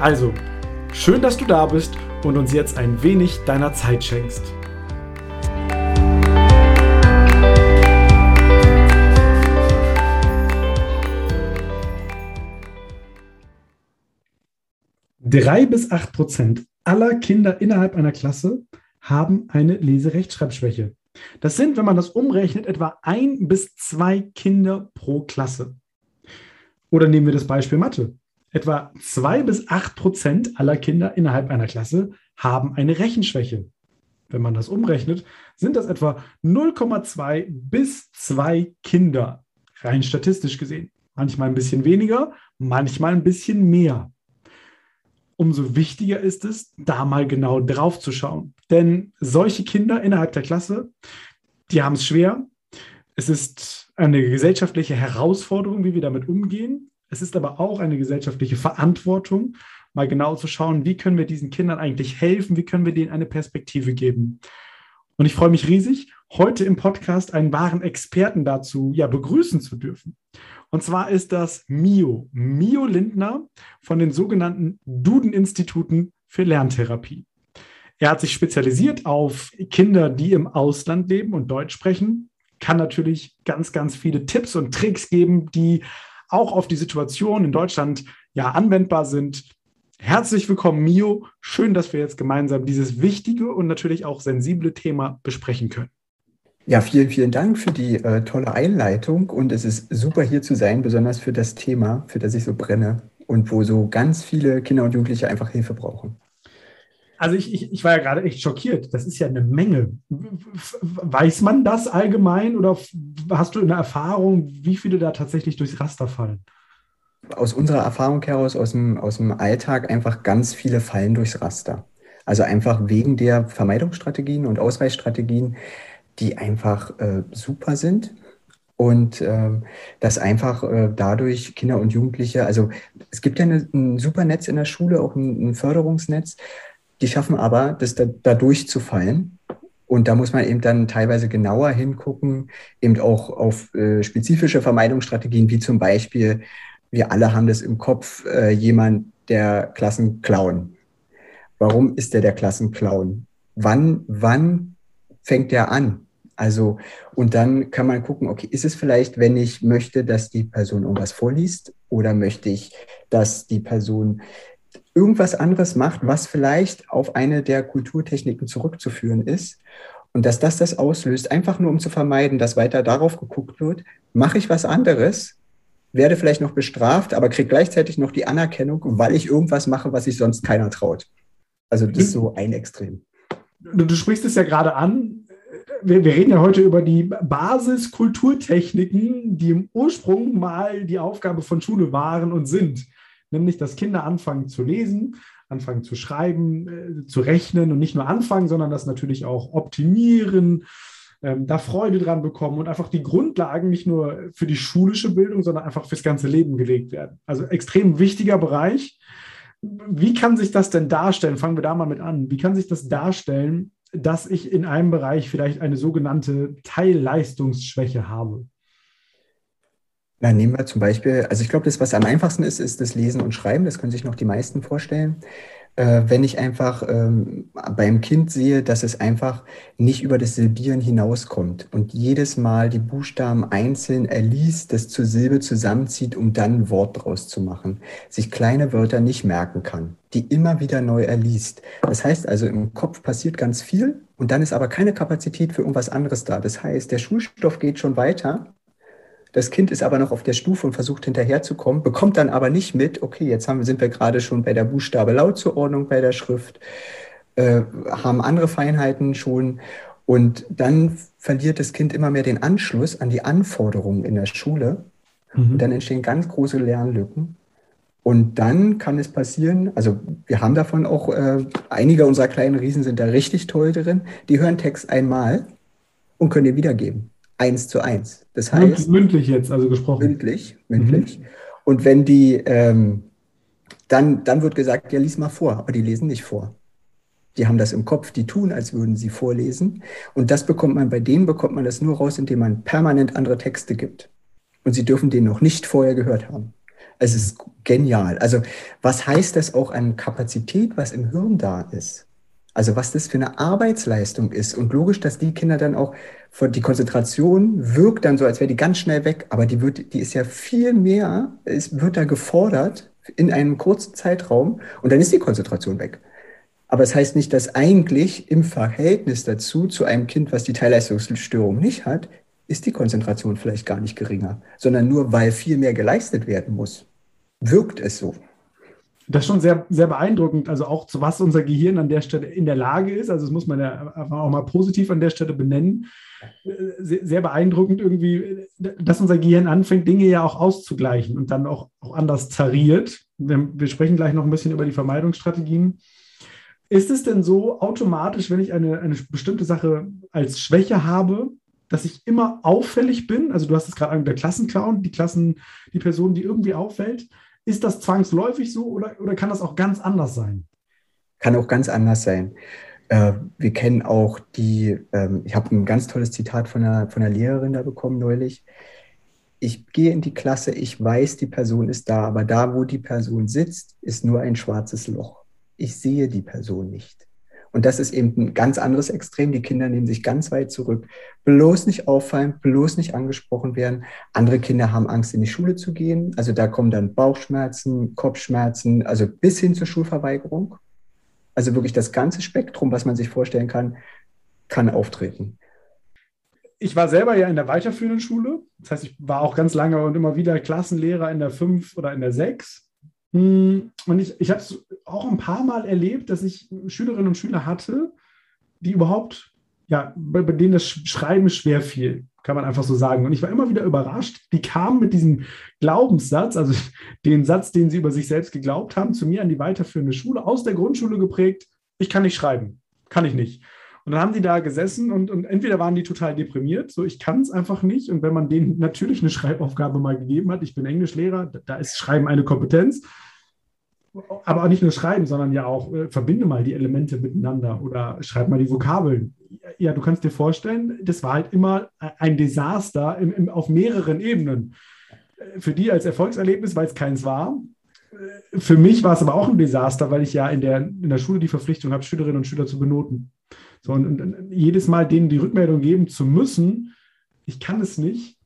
Also, schön, dass du da bist und uns jetzt ein wenig deiner Zeit schenkst. Drei bis acht Prozent aller Kinder innerhalb einer Klasse haben eine Leserechtschreibschwäche. Das sind, wenn man das umrechnet, etwa ein bis zwei Kinder pro Klasse. Oder nehmen wir das Beispiel Mathe. Etwa zwei bis acht Prozent aller Kinder innerhalb einer Klasse haben eine Rechenschwäche. Wenn man das umrechnet, sind das etwa 0,2 bis zwei Kinder, rein statistisch gesehen. Manchmal ein bisschen weniger, manchmal ein bisschen mehr umso wichtiger ist es, da mal genau drauf zu schauen. Denn solche Kinder innerhalb der Klasse, die haben es schwer. Es ist eine gesellschaftliche Herausforderung, wie wir damit umgehen. Es ist aber auch eine gesellschaftliche Verantwortung, mal genau zu schauen, wie können wir diesen Kindern eigentlich helfen, wie können wir denen eine Perspektive geben. Und ich freue mich riesig, heute im Podcast einen wahren Experten dazu ja, begrüßen zu dürfen. Und zwar ist das Mio, Mio Lindner von den sogenannten Duden-Instituten für Lerntherapie. Er hat sich spezialisiert auf Kinder, die im Ausland leben und Deutsch sprechen, kann natürlich ganz, ganz viele Tipps und Tricks geben, die auch auf die Situation in Deutschland ja anwendbar sind. Herzlich willkommen, Mio. Schön, dass wir jetzt gemeinsam dieses wichtige und natürlich auch sensible Thema besprechen können. Ja, vielen, vielen Dank für die äh, tolle Einleitung und es ist super hier zu sein, besonders für das Thema, für das ich so brenne und wo so ganz viele Kinder und Jugendliche einfach Hilfe brauchen. Also ich, ich, ich war ja gerade echt schockiert. Das ist ja eine Menge. Weiß man das allgemein oder hast du eine Erfahrung, wie viele da tatsächlich durchs Raster fallen? Aus unserer Erfahrung heraus, aus dem, aus dem Alltag, einfach ganz viele fallen durchs Raster. Also einfach wegen der Vermeidungsstrategien und Ausweichstrategien, die einfach äh, super sind und ähm, dass einfach äh, dadurch Kinder und Jugendliche, also es gibt ja eine, ein super Netz in der Schule, auch ein, ein Förderungsnetz, die schaffen aber, das da, da durchzufallen. Und da muss man eben dann teilweise genauer hingucken, eben auch auf äh, spezifische Vermeidungsstrategien, wie zum Beispiel, wir alle haben das im Kopf, äh, jemand, der Klassenclown. Warum ist der der Klassenclown? Wann, wann fängt der an? Also, und dann kann man gucken, okay, ist es vielleicht, wenn ich möchte, dass die Person irgendwas vorliest oder möchte ich, dass die Person irgendwas anderes macht, was vielleicht auf eine der Kulturtechniken zurückzuführen ist und dass das das auslöst, einfach nur um zu vermeiden, dass weiter darauf geguckt wird, mache ich was anderes, werde vielleicht noch bestraft, aber kriege gleichzeitig noch die Anerkennung, weil ich irgendwas mache, was sich sonst keiner traut. Also das ist so ein Extrem. Du, du sprichst es ja gerade an, wir, wir, reden ja heute über die Basiskulturtechniken, die im Ursprung mal die Aufgabe von Schule waren und sind. Nämlich, dass Kinder anfangen zu lesen, anfangen zu schreiben, äh, zu rechnen und nicht nur anfangen, sondern das natürlich auch optimieren, ähm, da Freude dran bekommen und einfach die Grundlagen nicht nur für die schulische Bildung, sondern einfach fürs ganze Leben gelegt werden. Also extrem wichtiger Bereich. Wie kann sich das denn darstellen? Fangen wir da mal mit an. Wie kann sich das darstellen, dass ich in einem Bereich vielleicht eine sogenannte Teilleistungsschwäche habe? Na, nehmen wir zum Beispiel, also ich glaube, das, was am einfachsten ist, ist das Lesen und Schreiben. Das können sich noch die meisten vorstellen. Äh, wenn ich einfach ähm, beim Kind sehe, dass es einfach nicht über das Silbieren hinauskommt und jedes Mal die Buchstaben einzeln erliest, das zur Silbe zusammenzieht, um dann ein Wort draus zu machen, sich kleine Wörter nicht merken kann, die immer wieder neu erliest. Das heißt also, im Kopf passiert ganz viel und dann ist aber keine Kapazität für irgendwas anderes da. Das heißt, der Schulstoff geht schon weiter das Kind ist aber noch auf der Stufe und versucht hinterherzukommen, bekommt dann aber nicht mit, okay, jetzt haben, sind wir gerade schon bei der Buchstabe-Lautzuordnung bei der Schrift, äh, haben andere Feinheiten schon und dann verliert das Kind immer mehr den Anschluss an die Anforderungen in der Schule. Mhm. Und dann entstehen ganz große Lernlücken. Und dann kann es passieren, also wir haben davon auch, äh, einige unserer kleinen Riesen sind da richtig toll drin, die hören Text einmal und können den wiedergeben. Eins zu eins. Das heißt. Mündlich jetzt, also gesprochen. Mündlich, mündlich. Mhm. Und wenn die, ähm, dann, dann wird gesagt, ja, lies mal vor, aber die lesen nicht vor. Die haben das im Kopf, die tun, als würden sie vorlesen. Und das bekommt man, bei denen bekommt man das nur raus, indem man permanent andere Texte gibt. Und sie dürfen den noch nicht vorher gehört haben. Es ist genial. Also was heißt das auch an Kapazität, was im Hirn da ist? Also was das für eine Arbeitsleistung ist. Und logisch, dass die Kinder dann auch, die Konzentration wirkt dann so, als wäre die ganz schnell weg, aber die, wird, die ist ja viel mehr, es wird da gefordert in einem kurzen Zeitraum und dann ist die Konzentration weg. Aber es das heißt nicht, dass eigentlich im Verhältnis dazu zu einem Kind, was die Teilleistungsstörung nicht hat, ist die Konzentration vielleicht gar nicht geringer, sondern nur weil viel mehr geleistet werden muss, wirkt es so. Das ist schon sehr, sehr beeindruckend, also auch zu was unser Gehirn an der Stelle in der Lage ist. Also das muss man ja auch mal positiv an der Stelle benennen. Sehr, sehr beeindruckend irgendwie, dass unser Gehirn anfängt, Dinge ja auch auszugleichen und dann auch, auch anders zariert. Wir, wir sprechen gleich noch ein bisschen über die Vermeidungsstrategien. Ist es denn so automatisch, wenn ich eine, eine bestimmte Sache als Schwäche habe, dass ich immer auffällig bin? Also du hast es gerade an der Klassenclown, die Klassen, die Person, die irgendwie auffällt. Ist das zwangsläufig so oder, oder kann das auch ganz anders sein? Kann auch ganz anders sein. Äh, wir kennen auch die, ähm, ich habe ein ganz tolles Zitat von einer, von einer Lehrerin da bekommen neulich. Ich gehe in die Klasse, ich weiß, die Person ist da, aber da, wo die Person sitzt, ist nur ein schwarzes Loch ich sehe die Person nicht. Und das ist eben ein ganz anderes Extrem. Die Kinder nehmen sich ganz weit zurück. Bloß nicht auffallen, bloß nicht angesprochen werden. Andere Kinder haben Angst, in die Schule zu gehen. Also da kommen dann Bauchschmerzen, Kopfschmerzen, also bis hin zur Schulverweigerung. Also wirklich das ganze Spektrum, was man sich vorstellen kann, kann auftreten. Ich war selber ja in der weiterführenden Schule. Das heißt, ich war auch ganz lange und immer wieder Klassenlehrer in der 5 oder in der 6. Hm, und ich, ich habe es auch ein paar Mal erlebt, dass ich Schülerinnen und Schüler hatte, die überhaupt, ja, bei, bei denen das Schreiben schwer fiel, kann man einfach so sagen. Und ich war immer wieder überrascht. Die kamen mit diesem Glaubenssatz, also den Satz, den sie über sich selbst geglaubt haben, zu mir an die weiterführende Schule, aus der Grundschule geprägt, ich kann nicht schreiben, kann ich nicht. Und dann haben die da gesessen und, und entweder waren die total deprimiert, so ich kann es einfach nicht. Und wenn man denen natürlich eine Schreibaufgabe mal gegeben hat, ich bin Englischlehrer, da ist Schreiben eine Kompetenz. Aber auch nicht nur Schreiben, sondern ja auch äh, verbinde mal die Elemente miteinander oder schreib mal die Vokabeln. Ja, du kannst dir vorstellen, das war halt immer ein Desaster im, im, auf mehreren Ebenen. Äh, für die als Erfolgserlebnis, weil es keins war. Äh, für mich war es aber auch ein Desaster, weil ich ja in der, in der Schule die Verpflichtung habe, Schülerinnen und Schüler zu benoten. So, und, und jedes Mal denen die Rückmeldung geben zu müssen, ich kann es nicht,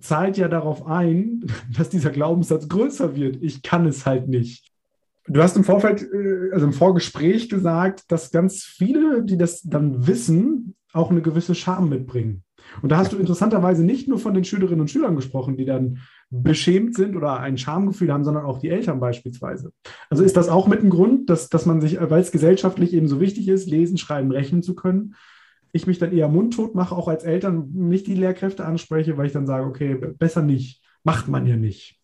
zahlt ja darauf ein, dass dieser Glaubenssatz größer wird. Ich kann es halt nicht. Du hast im Vorfeld, äh, also im Vorgespräch gesagt, dass ganz viele, die das dann wissen, auch eine gewisse Scham mitbringen. Und da hast du interessanterweise nicht nur von den Schülerinnen und Schülern gesprochen, die dann beschämt sind oder ein Schamgefühl haben, sondern auch die Eltern beispielsweise. Also ist das auch mit ein Grund, dass, dass man sich, weil es gesellschaftlich eben so wichtig ist, lesen, schreiben, rechnen zu können, ich mich dann eher mundtot mache, auch als Eltern nicht die Lehrkräfte anspreche, weil ich dann sage, okay, besser nicht, macht man ja nicht.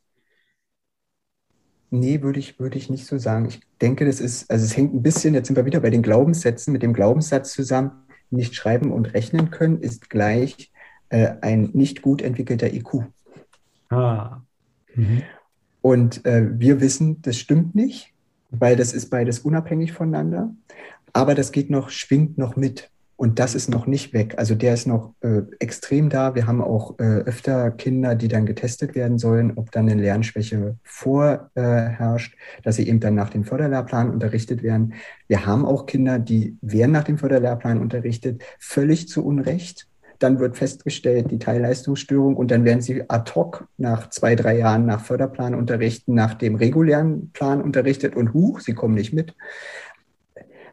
Nee, würde ich, würde ich nicht so sagen. Ich denke, das ist, also es hängt ein bisschen, jetzt sind wir wieder bei den Glaubenssätzen, mit dem Glaubenssatz zusammen, nicht schreiben und rechnen können, ist gleich äh, ein nicht gut entwickelter IQ. Ah. Mhm. Und äh, wir wissen, das stimmt nicht, weil das ist beides unabhängig voneinander. Aber das geht noch, schwingt noch mit. Und das ist noch nicht weg. Also der ist noch äh, extrem da. Wir haben auch äh, öfter Kinder, die dann getestet werden sollen, ob dann eine Lernschwäche vorherrscht, äh, dass sie eben dann nach dem Förderlehrplan unterrichtet werden. Wir haben auch Kinder, die werden nach dem Förderlehrplan unterrichtet, völlig zu Unrecht. Dann wird festgestellt, die Teilleistungsstörung und dann werden sie ad hoc nach zwei, drei Jahren nach Förderplan unterrichten, nach dem regulären Plan unterrichtet und huch, sie kommen nicht mit.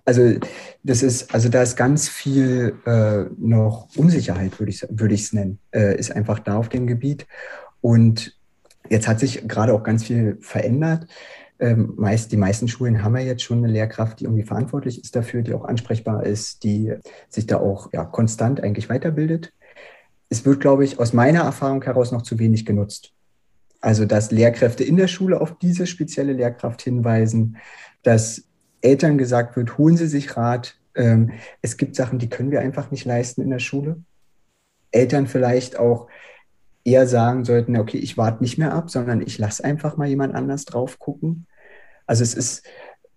Also das ist, also da ist ganz viel äh, noch Unsicherheit, würde ich würde es nennen, äh, ist einfach da auf dem Gebiet. Und jetzt hat sich gerade auch ganz viel verändert. Ähm, meist, die meisten Schulen haben ja jetzt schon eine Lehrkraft, die irgendwie verantwortlich ist dafür, die auch ansprechbar ist, die sich da auch ja, konstant eigentlich weiterbildet. Es wird, glaube ich, aus meiner Erfahrung heraus noch zu wenig genutzt. Also, dass Lehrkräfte in der Schule auf diese spezielle Lehrkraft hinweisen, dass Eltern gesagt wird, holen Sie sich Rat. Ähm, es gibt Sachen, die können wir einfach nicht leisten in der Schule. Eltern vielleicht auch eher sagen sollten, okay, ich warte nicht mehr ab, sondern ich lasse einfach mal jemand anders drauf gucken. Also es ist,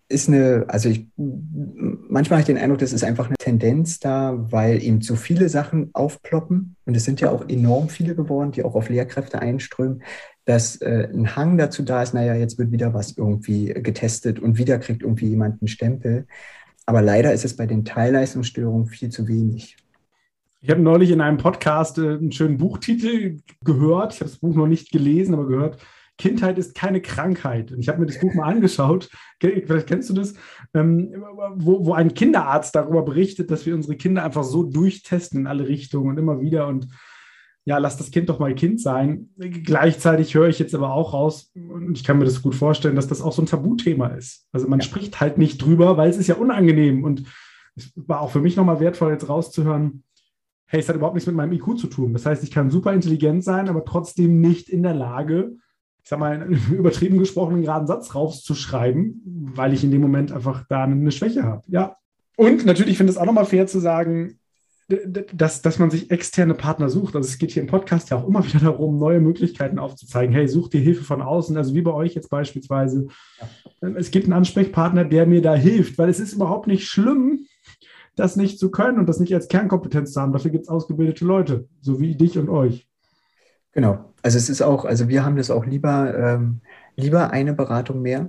ist eine, also ich, manchmal habe ich den Eindruck, das ist einfach eine Tendenz da, weil eben zu viele Sachen aufploppen und es sind ja auch enorm viele geworden, die auch auf Lehrkräfte einströmen, dass äh, ein Hang dazu da ist, naja, jetzt wird wieder was irgendwie getestet und wieder kriegt irgendwie jemand einen Stempel. Aber leider ist es bei den Teilleistungsstörungen viel zu wenig. Ich habe neulich in einem Podcast äh, einen schönen Buchtitel gehört. Ich habe das Buch noch nicht gelesen, aber gehört. Kindheit ist keine Krankheit. Und ich habe mir das Buch mal angeschaut. Vielleicht kennst du das, ähm, wo, wo ein Kinderarzt darüber berichtet, dass wir unsere Kinder einfach so durchtesten in alle Richtungen und immer wieder. Und ja, lass das Kind doch mal Kind sein. Gleichzeitig höre ich jetzt aber auch raus, und ich kann mir das gut vorstellen, dass das auch so ein Tabuthema ist. Also man ja. spricht halt nicht drüber, weil es ist ja unangenehm. Und es war auch für mich nochmal wertvoll, jetzt rauszuhören, hey, es hat überhaupt nichts mit meinem IQ zu tun. Das heißt, ich kann super intelligent sein, aber trotzdem nicht in der Lage, ich sag mal, einen übertrieben gesprochenen geraden Satz rauszuschreiben, weil ich in dem Moment einfach da eine Schwäche habe. Ja. Und natürlich finde ich es auch nochmal fair zu sagen, dass, dass man sich externe Partner sucht. Also es geht hier im Podcast ja auch immer wieder darum, neue Möglichkeiten aufzuzeigen. Hey, such dir Hilfe von außen, also wie bei euch jetzt beispielsweise. Ja. Es gibt einen Ansprechpartner, der mir da hilft, weil es ist überhaupt nicht schlimm, das nicht zu können und das nicht als Kernkompetenz zu haben. Dafür gibt es ausgebildete Leute, so wie dich und euch. Genau. Also es ist auch, also wir haben das auch lieber, ähm, lieber eine Beratung mehr,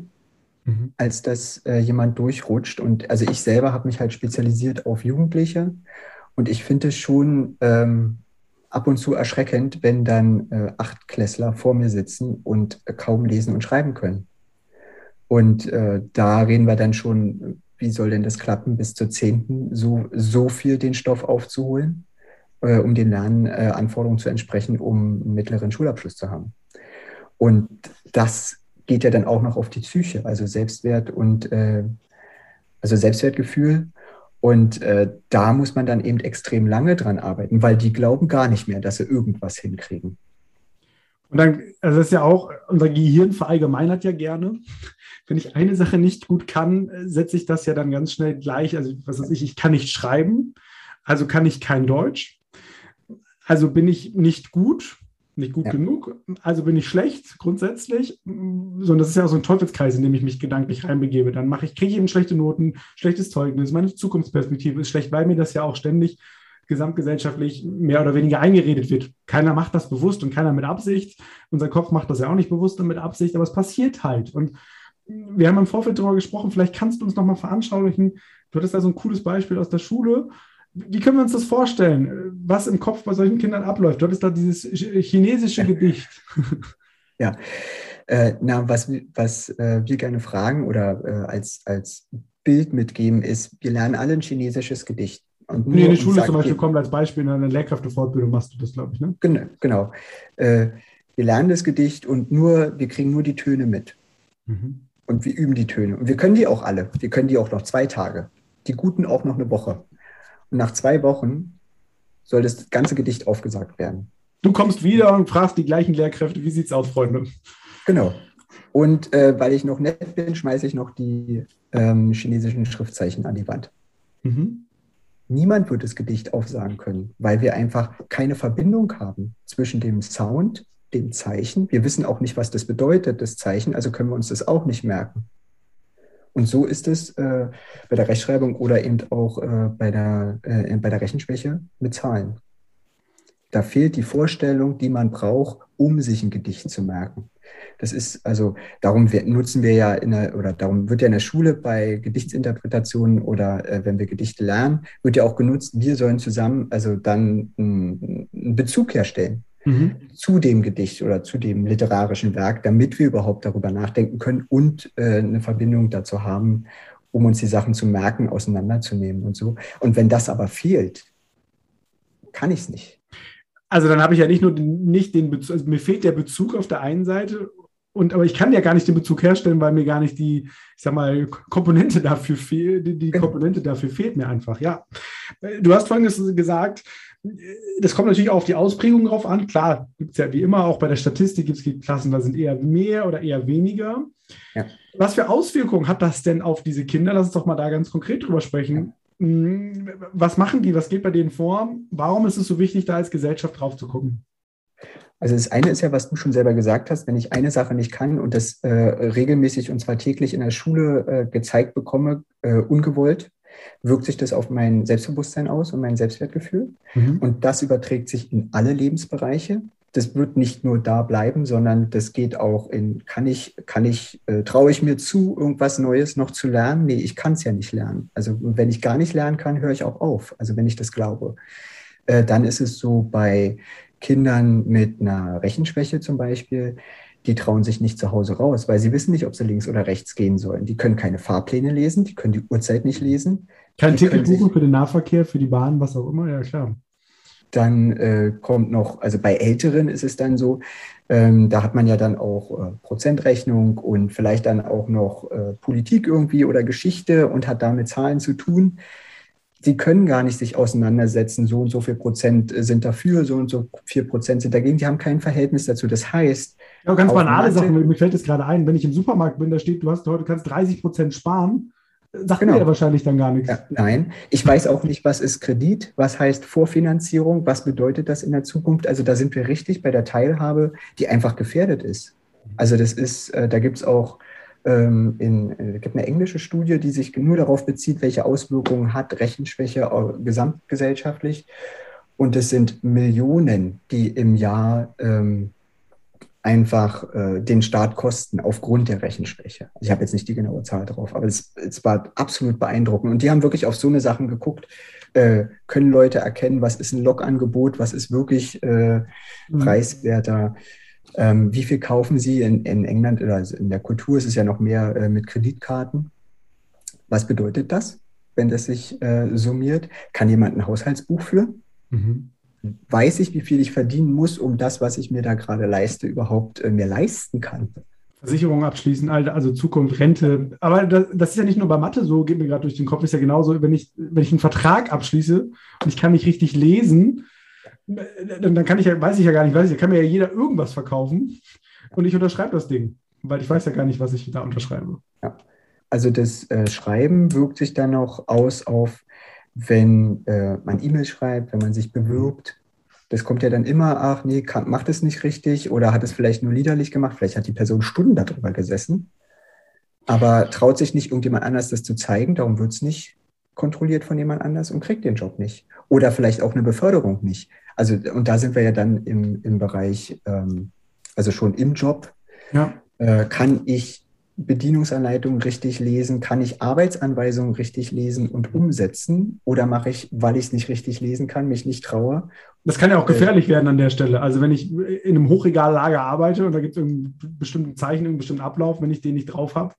mhm. als dass äh, jemand durchrutscht. Und also ich selber habe mich halt spezialisiert auf Jugendliche und ich finde es schon ähm, ab und zu erschreckend, wenn dann äh, Achtklässler vor mir sitzen und äh, kaum lesen und schreiben können. Und äh, da reden wir dann schon, wie soll denn das klappen, bis zur zehnten so, so viel den Stoff aufzuholen, äh, um den Lernanforderungen zu entsprechen, um einen mittleren Schulabschluss zu haben. Und das geht ja dann auch noch auf die Psyche, also Selbstwert und äh, also Selbstwertgefühl und äh, da muss man dann eben extrem lange dran arbeiten, weil die glauben gar nicht mehr, dass sie irgendwas hinkriegen. Und dann, also das ist ja auch, unser Gehirn verallgemeinert ja gerne. Wenn ich eine Sache nicht gut kann, setze ich das ja dann ganz schnell gleich. Also, was weiß ich, ich kann nicht schreiben, also kann ich kein Deutsch. Also bin ich nicht gut, nicht gut ja. genug, also bin ich schlecht grundsätzlich, sondern das ist ja auch so ein Teufelskreis, in dem ich mich gedanklich reinbegebe. Dann mache ich, kriege ich eben schlechte Noten, schlechtes Zeugnis, meine Zukunftsperspektive ist schlecht, weil mir das ja auch ständig gesamtgesellschaftlich mehr oder weniger eingeredet wird. Keiner macht das bewusst und keiner mit Absicht. Unser Kopf macht das ja auch nicht bewusst und mit Absicht, aber es passiert halt. Und wir haben im Vorfeld darüber gesprochen, vielleicht kannst du uns nochmal veranschaulichen. Du hattest da so ein cooles Beispiel aus der Schule, wie können wir uns das vorstellen, was im Kopf bei solchen Kindern abläuft? Dort ist da dieses chinesische Gedicht. Ja, äh, na, was, was äh, wir gerne fragen oder äh, als, als Bild mitgeben, ist, wir lernen alle ein chinesisches Gedicht. Und nee, in die Schule zum Beispiel kommt als Beispiel in einer Lehrkräftefortbildung machst du das, glaube ich, ne? Genau, genau. Äh, wir lernen das Gedicht und nur, wir kriegen nur die Töne mit. Mhm. Und wir üben die Töne. Und wir können die auch alle. Wir können die auch noch zwei Tage. Die guten auch noch eine Woche. Und nach zwei Wochen soll das ganze Gedicht aufgesagt werden. Du kommst wieder und fragst die gleichen Lehrkräfte, wie sieht's aus, Freunde? Genau. Und äh, weil ich noch nett bin, schmeiße ich noch die ähm, chinesischen Schriftzeichen an die Wand. Mhm. Niemand wird das Gedicht aufsagen können, weil wir einfach keine Verbindung haben zwischen dem Sound, dem Zeichen. Wir wissen auch nicht, was das bedeutet, das Zeichen, also können wir uns das auch nicht merken. Und so ist es äh, bei der Rechtschreibung oder eben auch äh, bei, der, äh, bei der Rechenschwäche mit Zahlen. Da fehlt die Vorstellung, die man braucht, um sich ein Gedicht zu merken. Das ist also, darum nutzen wir ja in der, oder darum wird ja in der Schule bei Gedichtsinterpretationen oder äh, wenn wir Gedichte lernen, wird ja auch genutzt, wir sollen zusammen also dann einen, einen Bezug herstellen mhm. zu dem Gedicht oder zu dem literarischen Werk, damit wir überhaupt darüber nachdenken können und äh, eine Verbindung dazu haben, um uns die Sachen zu merken, auseinanderzunehmen und so. Und wenn das aber fehlt, kann ich es nicht. Also dann habe ich ja nicht nur den, nicht den Bezug, also mir fehlt der Bezug auf der einen Seite und aber ich kann ja gar nicht den Bezug herstellen, weil mir gar nicht die, ich sag mal, Komponente dafür fehlt, die, die genau. Komponente dafür fehlt mir einfach. Ja. Du hast vorhin gesagt, das kommt natürlich auch auf die Ausprägung drauf an. Klar, gibt es ja wie immer auch bei der Statistik, gibt es Klassen, da sind eher mehr oder eher weniger. Ja. Was für Auswirkungen hat das denn auf diese Kinder? Lass uns doch mal da ganz konkret drüber sprechen. Was machen die? Was geht bei denen vor? Warum ist es so wichtig, da als Gesellschaft drauf zu gucken? Also das eine ist ja, was du schon selber gesagt hast, wenn ich eine Sache nicht kann und das äh, regelmäßig und zwar täglich in der Schule äh, gezeigt bekomme, äh, ungewollt, wirkt sich das auf mein Selbstbewusstsein aus und mein Selbstwertgefühl. Mhm. Und das überträgt sich in alle Lebensbereiche. Das wird nicht nur da bleiben, sondern das geht auch in, kann ich, kann ich, äh, traue ich mir zu, irgendwas Neues noch zu lernen? Nee, ich kann es ja nicht lernen. Also wenn ich gar nicht lernen kann, höre ich auch auf. Also wenn ich das glaube. Äh, dann ist es so bei Kindern mit einer Rechenschwäche zum Beispiel, die trauen sich nicht zu Hause raus, weil sie wissen nicht, ob sie links oder rechts gehen sollen. Die können keine Fahrpläne lesen, die können die Uhrzeit nicht lesen. Kein Ticket buchen für den Nahverkehr, für die Bahn, was auch immer, ja klar. Dann äh, kommt noch, also bei Älteren ist es dann so, ähm, da hat man ja dann auch äh, Prozentrechnung und vielleicht dann auch noch äh, Politik irgendwie oder Geschichte und hat damit Zahlen zu tun sie können gar nicht sich auseinandersetzen, so und so viel Prozent sind dafür, so und so viel Prozent sind dagegen. Die haben kein Verhältnis dazu. Das heißt. Ja, ganz banale Sachen, mir fällt es gerade ein, wenn ich im Supermarkt bin, da steht, du hast heute kannst 30 Prozent sparen. Sagt genau. mir wahrscheinlich dann gar nichts. Ja, nein, ich weiß auch nicht, was ist Kredit, was heißt Vorfinanzierung, was bedeutet das in der Zukunft. Also da sind wir richtig bei der Teilhabe, die einfach gefährdet ist. Also das ist, äh, da gibt es auch ähm, in, äh, gibt eine englische Studie, die sich nur darauf bezieht, welche Auswirkungen hat Rechenschwäche gesamtgesellschaftlich. Und es sind Millionen, die im Jahr ähm, einfach äh, den Staat kosten aufgrund der Rechenschwäche. Ich habe jetzt nicht die genaue Zahl drauf, aber es, es, war absolut beeindruckend. Und die haben wirklich auf so eine Sachen geguckt, äh, können Leute erkennen, was ist ein Logangebot, was ist wirklich äh, mhm. preiswerter. Ähm, wie viel kaufen Sie in, in England also in der Kultur ist es ja noch mehr äh, mit Kreditkarten? Was bedeutet das, wenn das sich äh, summiert? Kann jemand ein Haushaltsbuch führen? Mhm. Weiß ich, wie viel ich verdienen muss, um das, was ich mir da gerade leiste, überhaupt äh, mir leisten kann? Versicherung abschließen, also Zukunft, Rente. Aber das, das, ist ja nicht nur bei Mathe so, geht mir gerade durch den Kopf, ist ja genauso, wenn ich, wenn ich einen Vertrag abschließe und ich kann nicht richtig lesen, dann, kann ich ja, weiß ich ja gar nicht, weiß ich, kann mir ja jeder irgendwas verkaufen und ich unterschreibe das Ding, weil ich weiß ja gar nicht, was ich da unterschreibe. Ja. Also das äh, Schreiben wirkt sich dann auch aus auf, wenn äh, man E-Mail schreibt, wenn man sich bewirbt. Das kommt ja dann immer, ach nee, kann, macht es nicht richtig oder hat es vielleicht nur liederlich gemacht, vielleicht hat die Person Stunden darüber gesessen, aber traut sich nicht irgendjemand anders das zu zeigen, darum wird es nicht kontrolliert von jemand anders und kriegt den Job nicht. Oder vielleicht auch eine Beförderung nicht. Also, und da sind wir ja dann im, im Bereich, ähm, also schon im Job. Ja. Äh, kann ich Bedienungsanleitungen richtig lesen? Kann ich Arbeitsanweisungen richtig lesen und umsetzen? Oder mache ich, weil ich es nicht richtig lesen kann, mich nicht traue? Das kann ja auch gefährlich äh, werden an der Stelle. Also wenn ich in einem Hochregallager arbeite und da gibt es einen bestimmten Zeichen, einen bestimmten Ablauf, wenn ich den nicht drauf habe,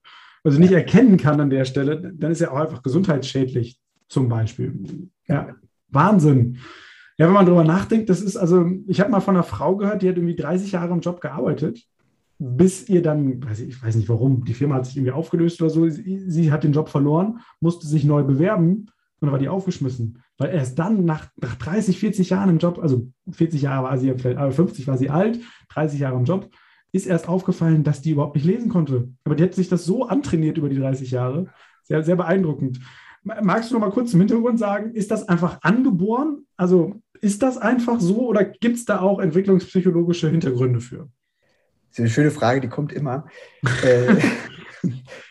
also nicht erkennen kann an der Stelle, dann ist er auch einfach gesundheitsschädlich, zum Beispiel. Ja, Wahnsinn. Ja, wenn man darüber nachdenkt, das ist also, ich habe mal von einer Frau gehört, die hat irgendwie 30 Jahre im Job gearbeitet, bis ihr dann, weiß ich, ich weiß nicht warum, die Firma hat sich irgendwie aufgelöst oder so, sie, sie, hat den Job verloren, musste sich neu bewerben und dann war die aufgeschmissen. Weil erst dann, nach, nach 30, 40 Jahren im Job, also 40 Jahre war sie vielleicht, aber 50 war sie alt, 30 Jahre im Job, ist erst aufgefallen, dass die überhaupt nicht lesen konnte. Aber die hat sich das so antrainiert über die 30 Jahre. Sehr, sehr beeindruckend. Magst du noch mal kurz zum Hintergrund sagen, ist das einfach angeboren? Also ist das einfach so oder gibt es da auch entwicklungspsychologische Hintergründe für? Das ist eine schöne Frage, die kommt immer. äh,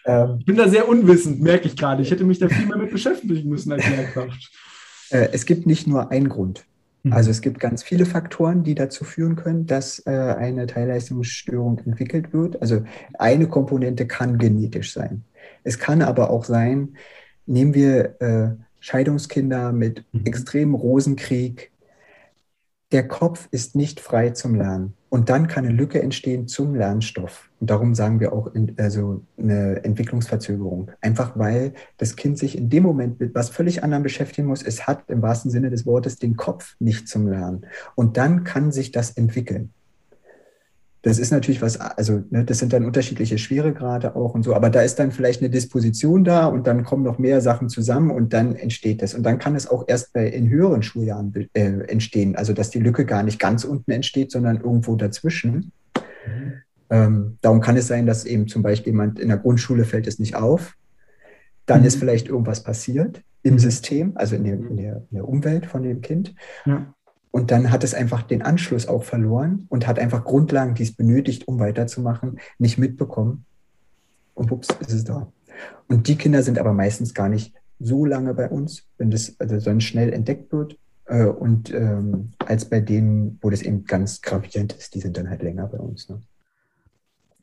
ähm, ich bin da sehr unwissend, merke ich gerade. Ich hätte mich da viel mehr mit beschäftigen müssen als Lehrkraft. Äh, es gibt nicht nur einen Grund. Mhm. Also es gibt ganz viele Faktoren, die dazu führen können, dass äh, eine Teilleistungsstörung entwickelt wird. Also eine Komponente kann genetisch sein. Es kann aber auch sein, nehmen wir Scheidungskinder mit mhm. extremem Rosenkrieg, der Kopf ist nicht frei zum Lernen. Und dann kann eine Lücke entstehen zum Lernstoff. Und darum sagen wir auch in, also eine Entwicklungsverzögerung. Einfach weil das Kind sich in dem Moment mit was völlig anderem beschäftigen muss. Es hat im wahrsten Sinne des Wortes den Kopf nicht zum Lernen. Und dann kann sich das entwickeln. Das ist natürlich was, also ne, das sind dann unterschiedliche Schweregrade auch und so, aber da ist dann vielleicht eine Disposition da und dann kommen noch mehr Sachen zusammen und dann entsteht das. Und dann kann es auch erst bei, in höheren Schuljahren äh, entstehen, also dass die Lücke gar nicht ganz unten entsteht, sondern irgendwo dazwischen. Mhm. Ähm, darum kann es sein, dass eben zum Beispiel jemand in der Grundschule fällt es nicht auf, dann mhm. ist vielleicht irgendwas passiert im mhm. System, also in der, in der, in der Umwelt von dem Kind. Ja. Und dann hat es einfach den Anschluss auch verloren und hat einfach Grundlagen, die es benötigt, um weiterzumachen, nicht mitbekommen. Und ups, ist es da. Und die Kinder sind aber meistens gar nicht so lange bei uns, wenn das also dann schnell entdeckt wird. Äh, und ähm, als bei denen, wo das eben ganz gravierend ist, die sind dann halt länger bei uns. Ne?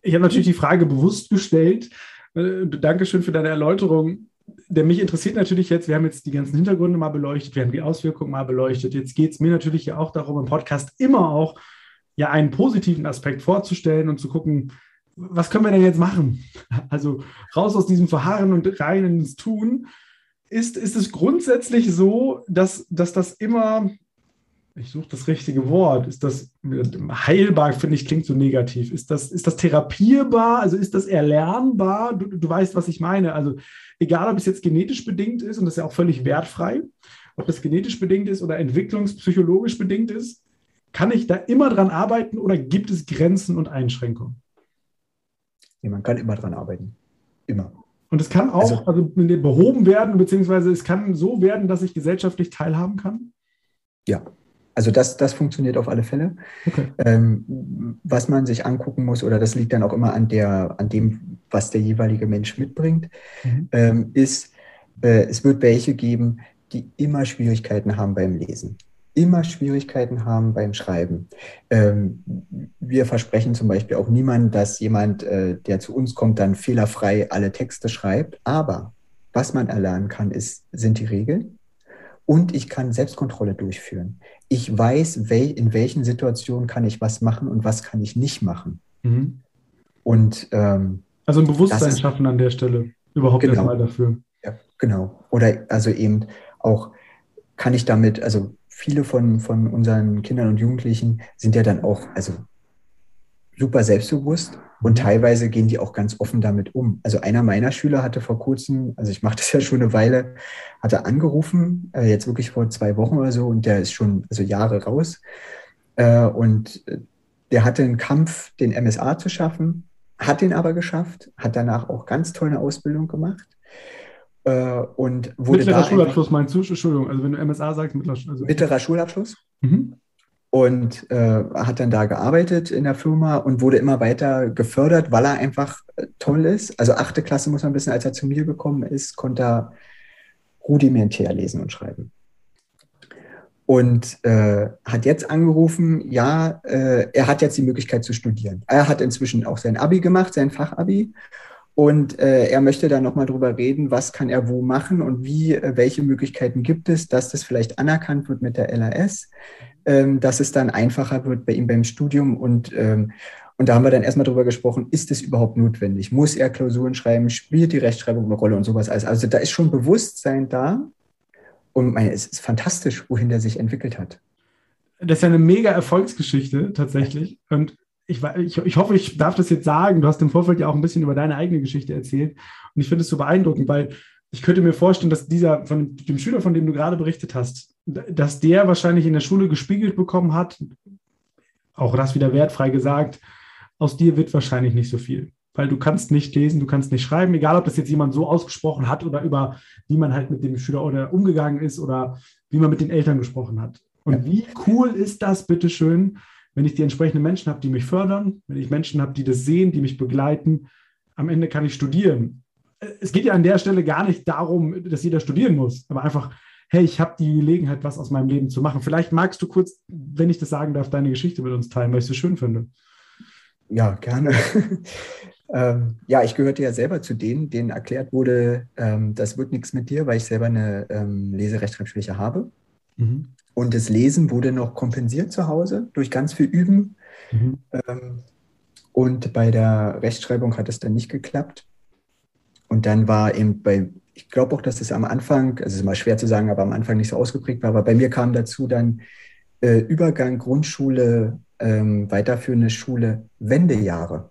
Ich habe natürlich die Frage bewusst gestellt. Äh, Dankeschön für deine Erläuterung der mich interessiert natürlich jetzt, wir haben jetzt die ganzen Hintergründe mal beleuchtet, wir haben die Auswirkungen mal beleuchtet. Jetzt geht es mir natürlich ja auch darum, im Podcast immer auch ja einen positiven Aspekt vorzustellen und zu gucken, was können wir denn jetzt machen? Also raus aus diesem Verharren und rein ins Tun. Ist, ist es grundsätzlich so, dass, dass das immer ich suche das richtige Wort. Ist das heilbar, finde ich, klingt so negativ. Ist das, ist das therapierbar? Also ist das erlernbar? Du, du weißt, was ich meine. Also egal, ob es jetzt genetisch bedingt ist, und das ist ja auch völlig wertfrei, ob das genetisch bedingt ist oder entwicklungspsychologisch bedingt ist, kann ich da immer dran arbeiten oder gibt es Grenzen und Einschränkungen? Nee, man kann immer dran arbeiten. Immer. Und es kann auch also, also behoben werden, beziehungsweise es kann so werden, dass ich gesellschaftlich teilhaben kann? Ja, also das, das funktioniert auf alle Fälle. Okay. Ähm, was man sich angucken muss, oder das liegt dann auch immer an, der, an dem, was der jeweilige Mensch mitbringt, mhm. ähm, ist, äh, es wird welche geben, die immer Schwierigkeiten haben beim Lesen, immer Schwierigkeiten haben beim Schreiben. Ähm, wir versprechen zum Beispiel auch niemandem, dass jemand, äh, der zu uns kommt, dann fehlerfrei alle Texte schreibt. Aber was man erlernen kann, ist, sind die Regeln und ich kann Selbstkontrolle durchführen. Ich weiß, wel, in welchen Situationen kann ich was machen und was kann ich nicht machen. Mhm. Und ähm, also ein Bewusstsein ist, schaffen an der Stelle überhaupt genau, erstmal dafür. Ja, genau. Oder also eben auch kann ich damit, also viele von, von unseren Kindern und Jugendlichen sind ja dann auch, also super selbstbewusst und mhm. teilweise gehen die auch ganz offen damit um. Also einer meiner Schüler hatte vor kurzem, also ich mache das ja schon eine Weile, hatte angerufen, äh, jetzt wirklich vor zwei Wochen oder so, und der ist schon also Jahre raus. Äh, und äh, der hatte einen Kampf, den MSA zu schaffen, hat den aber geschafft, hat danach auch ganz toll eine Ausbildung gemacht. Äh, und wurde mittlerer da Schulabschluss meinst du? Entschuldigung, also wenn du MSA sagst, mittlerer, also mittlerer Schulabschluss. Mhm und äh, hat dann da gearbeitet in der Firma und wurde immer weiter gefördert, weil er einfach äh, toll ist. Also achte Klasse muss man wissen, als er zu mir gekommen ist, konnte er rudimentär lesen und schreiben. Und äh, hat jetzt angerufen, ja, äh, er hat jetzt die Möglichkeit zu studieren. Er hat inzwischen auch sein Abi gemacht, sein Fachabi. Und äh, er möchte dann nochmal drüber reden, was kann er wo machen und wie, äh, welche Möglichkeiten gibt es, dass das vielleicht anerkannt wird mit der LAS ähm, dass es dann einfacher wird bei ihm beim Studium. Und, ähm, und da haben wir dann erstmal drüber gesprochen, ist es überhaupt notwendig? Muss er Klausuren schreiben? Spielt die Rechtschreibung eine Rolle und sowas alles? Also da ist schon Bewusstsein da. Und meine, es ist fantastisch, wohin der sich entwickelt hat. Das ist ja eine mega Erfolgsgeschichte tatsächlich. Und ich, ich, ich, hoffe, ich darf das jetzt sagen. Du hast im Vorfeld ja auch ein bisschen über deine eigene Geschichte erzählt. Und ich finde es so beeindruckend, weil ich könnte mir vorstellen, dass dieser, von dem Schüler, von dem du gerade berichtet hast, dass der wahrscheinlich in der Schule gespiegelt bekommen hat, auch das wieder wertfrei gesagt, aus dir wird wahrscheinlich nicht so viel. Weil du kannst nicht lesen, du kannst nicht schreiben, egal ob das jetzt jemand so ausgesprochen hat oder über wie man halt mit dem Schüler oder umgegangen ist oder wie man mit den Eltern gesprochen hat. Und wie cool ist das, bitteschön, wenn ich die entsprechenden Menschen habe, die mich fördern, wenn ich Menschen habe, die das sehen, die mich begleiten. Am Ende kann ich studieren. Es geht ja an der Stelle gar nicht darum, dass jeder studieren muss, aber einfach hey, ich habe die Gelegenheit, was aus meinem Leben zu machen. Vielleicht magst du kurz, wenn ich das sagen darf, deine Geschichte mit uns teilen, weil ich es so schön finde. Ja, gerne. ähm, ja, ich gehörte ja selber zu denen, denen erklärt wurde, ähm, das wird nichts mit dir, weil ich selber eine ähm, Leserechtschreibschwäche habe. Mhm. Und das Lesen wurde noch kompensiert zu Hause durch ganz viel Üben. Mhm. Ähm, und bei der Rechtschreibung hat es dann nicht geklappt. Und dann war eben bei ich glaube auch, dass das am Anfang, also es ist immer schwer zu sagen, aber am Anfang nicht so ausgeprägt war, aber bei mir kam dazu dann äh, Übergang Grundschule, ähm, weiterführende Schule Wendejahre.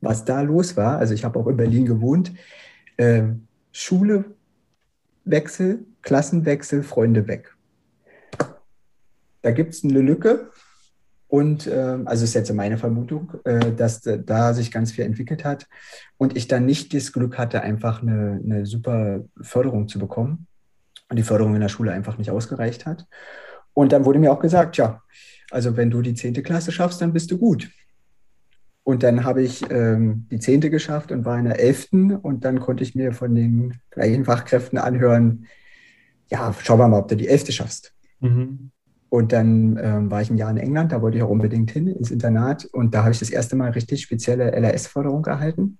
Was da los war, also ich habe auch in Berlin gewohnt, äh, Schule, Wechsel, Klassenwechsel, Freunde weg. Da gibt es eine Lücke und äh, also ist jetzt meine Vermutung, äh, dass da sich ganz viel entwickelt hat und ich dann nicht das Glück hatte, einfach eine, eine super Förderung zu bekommen und die Förderung in der Schule einfach nicht ausgereicht hat. Und dann wurde mir auch gesagt, ja, also wenn du die 10. Klasse schaffst, dann bist du gut. Und dann habe ich ähm, die 10. geschafft und war in der 11. Und dann konnte ich mir von den gleichen Fachkräften anhören, ja, schau mal, ob du die 11. schaffst. Mhm. Und dann ähm, war ich ein Jahr in England, da wollte ich auch unbedingt hin ins Internat. Und da habe ich das erste Mal richtig spezielle LRS-Förderung erhalten.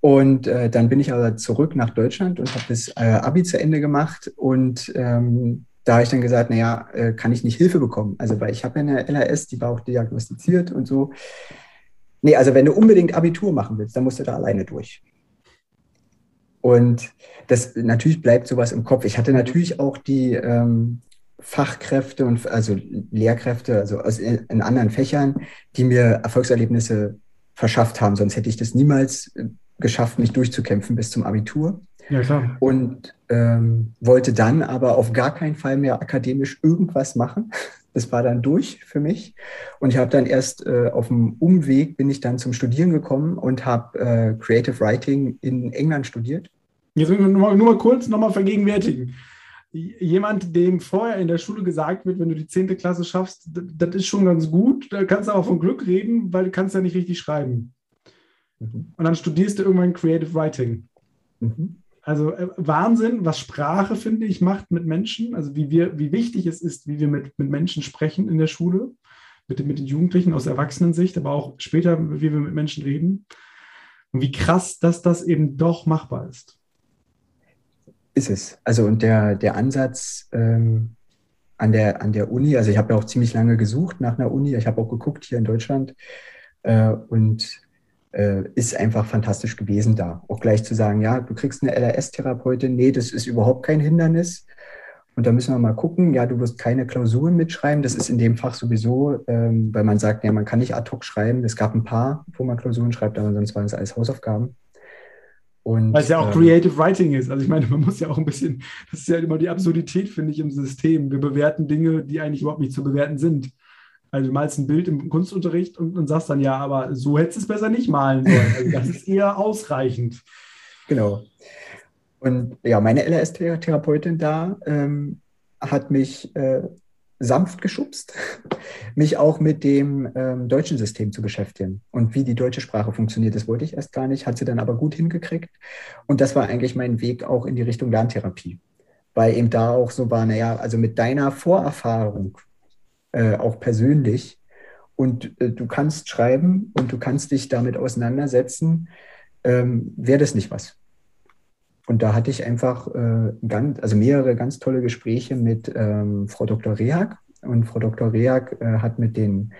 Und äh, dann bin ich aber zurück nach Deutschland und habe das äh, Abi zu Ende gemacht. Und ähm, da habe ich dann gesagt, naja, äh, kann ich nicht Hilfe bekommen? Also, weil ich habe ja eine LRS, die war auch diagnostiziert und so. Nee, also wenn du unbedingt Abitur machen willst, dann musst du da alleine durch. Und das natürlich bleibt sowas im Kopf. Ich hatte natürlich auch die ähm, Fachkräfte und also Lehrkräfte, also aus, in anderen Fächern, die mir Erfolgserlebnisse verschafft haben. Sonst hätte ich das niemals äh, geschafft, mich durchzukämpfen bis zum Abitur. Ja, klar. Und ähm, wollte dann aber auf gar keinen Fall mehr akademisch irgendwas machen. Das war dann durch für mich. Und ich habe dann erst äh, auf dem Umweg bin ich dann zum Studieren gekommen und habe äh, Creative Writing in England studiert. Jetzt nur mal, nur mal kurz nochmal vergegenwärtigen. Jemand, dem vorher in der Schule gesagt wird, wenn du die 10. Klasse schaffst, das ist schon ganz gut, da kannst du auch von Glück reden, weil du kannst ja nicht richtig schreiben. Mhm. Und dann studierst du irgendwann Creative Writing. Mhm. Also äh, Wahnsinn, was Sprache, finde ich, macht mit Menschen. Also wie, wir, wie wichtig es ist, wie wir mit, mit Menschen sprechen in der Schule, mit, mit den Jugendlichen aus Erwachsenensicht, aber auch später, wie wir mit Menschen reden. Und wie krass, dass das eben doch machbar ist. Ist es. Also und der, der Ansatz ähm, an, der, an der Uni, also ich habe ja auch ziemlich lange gesucht nach einer Uni. Ich habe auch geguckt hier in Deutschland. Äh, und äh, ist einfach fantastisch gewesen da. Auch gleich zu sagen, ja, du kriegst eine LRS-Therapeutin, nee, das ist überhaupt kein Hindernis. Und da müssen wir mal gucken, ja, du wirst keine Klausuren mitschreiben. Das ist in dem Fach sowieso, ähm, weil man sagt, ja, man kann nicht ad hoc schreiben. Es gab ein paar, wo man Klausuren schreibt, aber sonst waren es alles Hausaufgaben. Und, Weil es ja auch ähm, Creative Writing ist. Also ich meine, man muss ja auch ein bisschen, das ist ja immer die Absurdität, finde ich, im System. Wir bewerten Dinge, die eigentlich überhaupt nicht zu bewerten sind. Also du malst ein Bild im Kunstunterricht und, und sagst dann, ja, aber so hättest du es besser nicht malen sollen. Also das ist eher ausreichend. Genau. Und ja, meine LRS-Therapeutin da ähm, hat mich äh, sanft geschubst, mich auch mit dem ähm, deutschen System zu beschäftigen und wie die deutsche Sprache funktioniert. Das wollte ich erst gar nicht, hat sie dann aber gut hingekriegt. Und das war eigentlich mein Weg auch in die Richtung Lerntherapie. Weil eben da auch so war, naja, also mit deiner Vorerfahrung, äh, auch persönlich. Und äh, du kannst schreiben und du kannst dich damit auseinandersetzen. Ähm, Wäre das nicht was? Und da hatte ich einfach äh, ganz, also mehrere ganz tolle Gespräche mit ähm, Frau Dr. Rehag. Und Frau Dr. Rehag äh, hat mit dem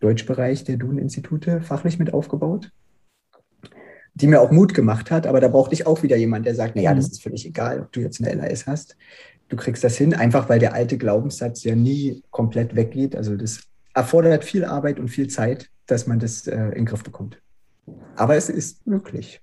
Deutschbereich der Duden-Institute fachlich mit aufgebaut, die mir auch Mut gemacht hat. Aber da brauchte ich auch wieder jemand, der sagt, naja, mhm. das ist völlig egal, ob du jetzt eine LAS hast du kriegst das hin, einfach weil der alte Glaubenssatz ja nie komplett weggeht. Also das erfordert viel Arbeit und viel Zeit, dass man das äh, in den Griff bekommt. Aber es ist möglich.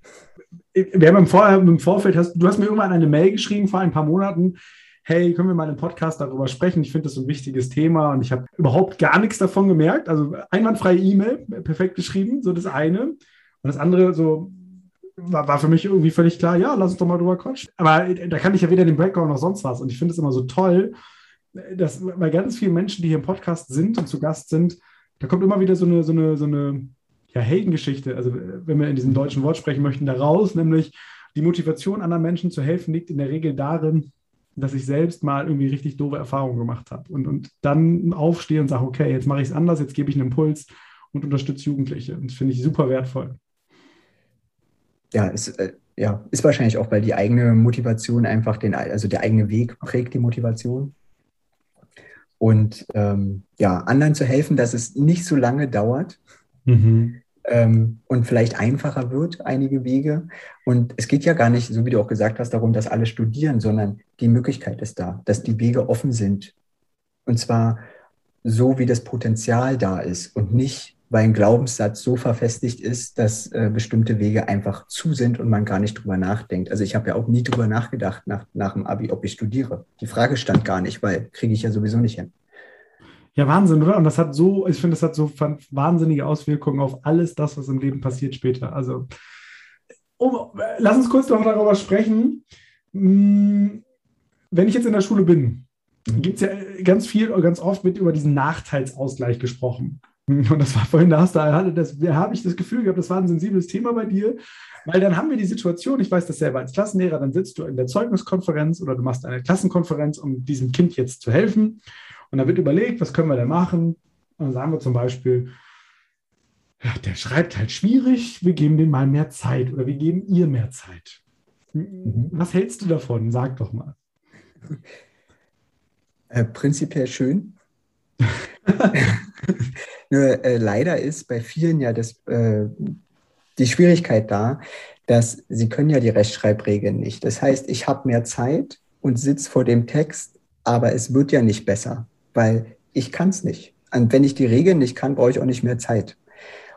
Wir haben im, Vor im Vorfeld, hast, du hast mir irgendwann eine Mail geschrieben vor ein paar Monaten, hey, können wir mal im Podcast darüber sprechen? Ich finde das ein wichtiges Thema und ich habe überhaupt gar nichts davon gemerkt. Also einwandfreie E-Mail, perfekt geschrieben, so das eine. Und das andere so, war, war für mich irgendwie völlig klar, ja, lass uns doch mal drüber quatschen. Aber äh, da kann ich ja weder den Background noch sonst was. Und ich finde es immer so toll, dass bei ganz vielen Menschen, die hier im Podcast sind und zu Gast sind, da kommt immer wieder so eine, so eine, so eine ja, Heldengeschichte, also wenn wir in diesem deutschen Wort sprechen möchten, daraus, nämlich die Motivation anderen Menschen zu helfen, liegt in der Regel darin, dass ich selbst mal irgendwie richtig doofe Erfahrungen gemacht habe und, und dann aufstehe und sage, okay, jetzt mache ich es anders, jetzt gebe ich einen Impuls und unterstütze Jugendliche. Und das finde ich super wertvoll ja, ist, äh, ja, ist wahrscheinlich auch, weil die eigene Motivation einfach den, also der eigene Weg prägt die Motivation. Und ähm, ja, anderen zu helfen, dass es nicht so lange dauert mhm. ähm, und vielleicht einfacher wird, einige Wege. Und es geht ja gar nicht, so wie du auch gesagt hast, darum, dass alle studieren, sondern die Möglichkeit ist da, dass die Wege offen sind. Und zwar so, wie das Potenzial da ist und nicht, weil ein Glaubenssatz so verfestigt ist, dass äh, bestimmte Wege einfach zu sind und man gar nicht drüber nachdenkt. Also ich habe ja auch nie drüber nachgedacht nach, nach dem Abi, ob ich studiere. Die Frage stand gar nicht, weil kriege ich ja sowieso nicht hin. Ja, Wahnsinn, oder? Und das hat so, ich finde, das hat so wahnsinnige Auswirkungen auf alles das, was im Leben passiert später. Also, um, lass uns kurz noch darüber sprechen. Hm, wenn ich jetzt in der Schule bin, gibt es ja ganz viel, ganz oft mit über diesen Nachteilsausgleich gesprochen. Und das war vorhin, da hast du, da habe ich das Gefühl gehabt, das war ein sensibles Thema bei dir, weil dann haben wir die Situation, ich weiß das selber als Klassenlehrer, dann sitzt du in der Zeugniskonferenz oder du machst eine Klassenkonferenz, um diesem Kind jetzt zu helfen. Und da wird überlegt, was können wir denn machen? Und dann sagen wir zum Beispiel, ja, der schreibt halt schwierig, wir geben dem mal mehr Zeit oder wir geben ihr mehr Zeit. Mhm. Was hältst du davon? Sag doch mal. Äh, prinzipiell schön. Nur äh, leider ist bei vielen ja das, äh, die Schwierigkeit da, dass sie können ja die Rechtschreibregeln nicht. Das heißt, ich habe mehr Zeit und sitze vor dem Text, aber es wird ja nicht besser, weil ich kann es nicht. Und wenn ich die Regeln nicht kann, brauche ich auch nicht mehr Zeit.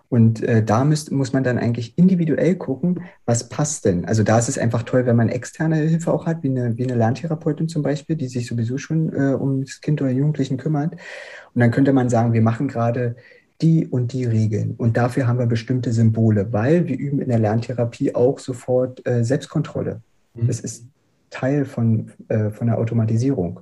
Und äh, da müsst, muss man dann eigentlich individuell gucken, was passt denn. Also da ist es einfach toll, wenn man externe Hilfe auch hat, wie eine, wie eine Lerntherapeutin zum Beispiel, die sich sowieso schon äh, um das Kind oder Jugendlichen kümmert. Und dann könnte man sagen, wir machen gerade die und die Regeln. Und dafür haben wir bestimmte Symbole, weil wir üben in der Lerntherapie auch sofort äh, Selbstkontrolle. Mhm. Das ist Teil von, äh, von der Automatisierung.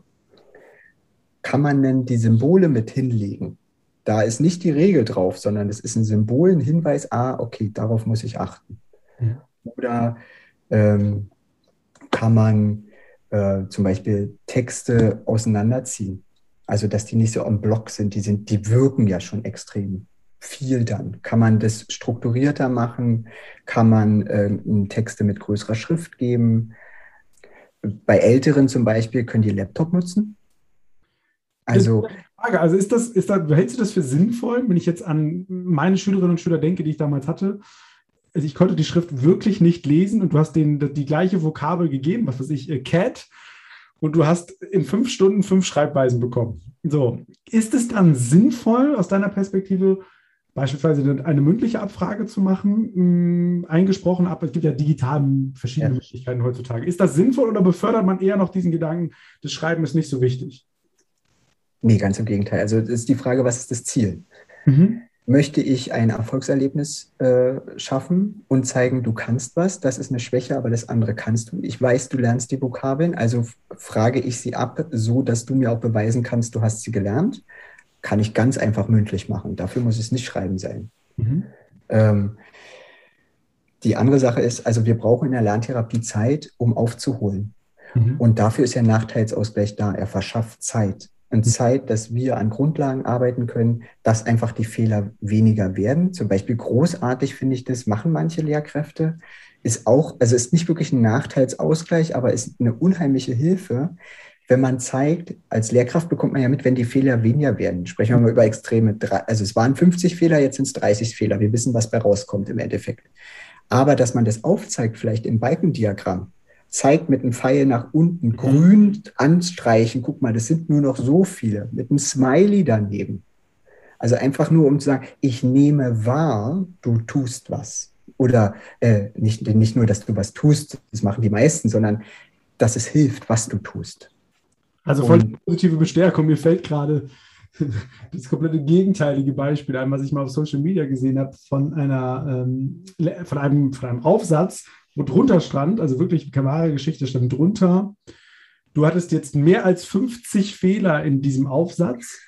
Kann man denn die Symbole mit hinlegen? Da ist nicht die Regel drauf, sondern es ist ein Symbol, ein Hinweis, ah, okay, darauf muss ich achten. Mhm. Oder ähm, kann man äh, zum Beispiel Texte auseinanderziehen. Also, dass die nicht so am Block sind, die sind, die wirken ja schon extrem viel dann. Kann man das strukturierter machen? Kann man äh, Texte mit größerer Schrift geben? Bei Älteren zum Beispiel können die Laptop nutzen. Also, Frage, also ist das, ist da, hältst du das für sinnvoll, wenn ich jetzt an meine Schülerinnen und Schüler denke, die ich damals hatte? Also ich konnte die Schrift wirklich nicht lesen und du hast denen die gleiche Vokabel gegeben, was weiß ich, äh, Cat, und du hast in fünf Stunden fünf Schreibweisen bekommen. So, ist es dann sinnvoll aus deiner Perspektive, beispielsweise eine mündliche Abfrage zu machen, mh, hm, eingesprochen ab, es gibt ja digital verschiedene ja. Möglichkeiten heutzutage. Ist das sinnvoll oder befördert man eher noch diesen Gedanken, das Schreiben ist nicht so wichtig? Nee, ganz im Gegenteil. Also es ist die Frage, was ist das Ziel? Mhm. Möchte ich ein Erfolgserlebnis äh, schaffen und zeigen, du kannst was? Das ist eine Schwäche, aber das andere kannst du. Ich weiß, du lernst die Vokabeln, also frage ich sie ab, so dass du mir auch beweisen kannst, du hast sie gelernt. Kann ich ganz einfach mündlich machen. Dafür muss es nicht schreiben sein. Mhm. Ähm, die andere Sache ist, also wir brauchen in der Lerntherapie Zeit, um aufzuholen. Mhm. Und dafür ist ja Nachteilsausgleich da. Er verschafft Zeit und Zeit, dass wir an Grundlagen arbeiten können, dass einfach die Fehler weniger werden. Zum Beispiel großartig finde ich das, machen manche Lehrkräfte, ist auch, also ist nicht wirklich ein Nachteilsausgleich, aber ist eine unheimliche Hilfe, wenn man zeigt, als Lehrkraft bekommt man ja mit, wenn die Fehler weniger werden. Sprechen wir mal über extreme, also es waren 50 Fehler, jetzt sind es 30 Fehler. Wir wissen, was bei rauskommt im Endeffekt. Aber dass man das aufzeigt, vielleicht im Balkendiagramm, zeigt mit einem Pfeil nach unten, mhm. grün anstreichen, guck mal, das sind nur noch so viele, mit einem Smiley daneben. Also einfach nur, um zu sagen, ich nehme wahr, du tust was. Oder äh, nicht, nicht nur, dass du was tust, das machen die meisten, sondern dass es hilft, was du tust. Also voll Und, positive Bestärkung. Mir fällt gerade das komplette gegenteilige Beispiel ein, was ich mal auf Social Media gesehen habe, von einer ähm, von einem, von einem Aufsatz, wo drunter stand, also wirklich Kamara-Geschichte stand drunter, du hattest jetzt mehr als 50 Fehler in diesem Aufsatz.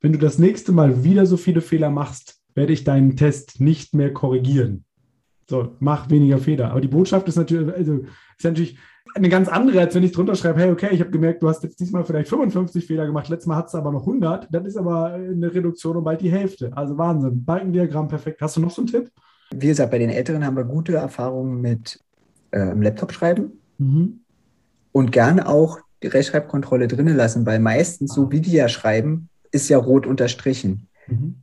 Wenn du das nächste Mal wieder so viele Fehler machst, werde ich deinen Test nicht mehr korrigieren. So, mach weniger Fehler. Aber die Botschaft ist natürlich, also, ist natürlich eine ganz andere, als wenn ich drunter schreibe, hey, okay, ich habe gemerkt, du hast jetzt diesmal vielleicht 55 Fehler gemacht, letztes Mal hat es aber noch 100. Das ist aber eine Reduktion um bald die Hälfte. Also Wahnsinn. Balkendiagramm perfekt. Hast du noch so einen Tipp? Wie gesagt, bei den Älteren haben wir gute Erfahrungen mit äh, im Laptop schreiben mhm. und gerne auch die Rechtschreibkontrolle drinnen lassen, weil meistens, so wie die ja schreiben, ist ja rot unterstrichen. Mhm.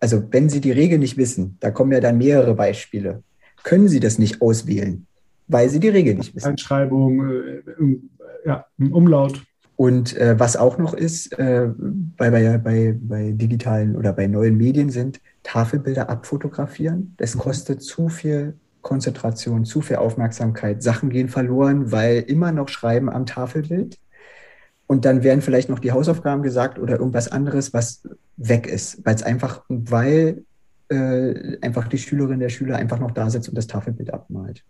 Also wenn Sie die Regel nicht wissen, da kommen ja dann mehrere Beispiele, können Sie das nicht auswählen, weil Sie die Regel nicht wissen. Einschreibung, äh, ja, Umlaut. Und äh, was auch noch ist, äh, bei, bei, bei, bei digitalen oder bei neuen Medien sind, Tafelbilder abfotografieren. Das mhm. kostet zu viel Konzentration, zu viel Aufmerksamkeit. Sachen gehen verloren, weil immer noch Schreiben am Tafelbild. Und dann werden vielleicht noch die Hausaufgaben gesagt oder irgendwas anderes, was weg ist, weil es einfach, weil äh, einfach die Schülerin, der Schüler einfach noch da sitzt und das Tafelbild abmalt.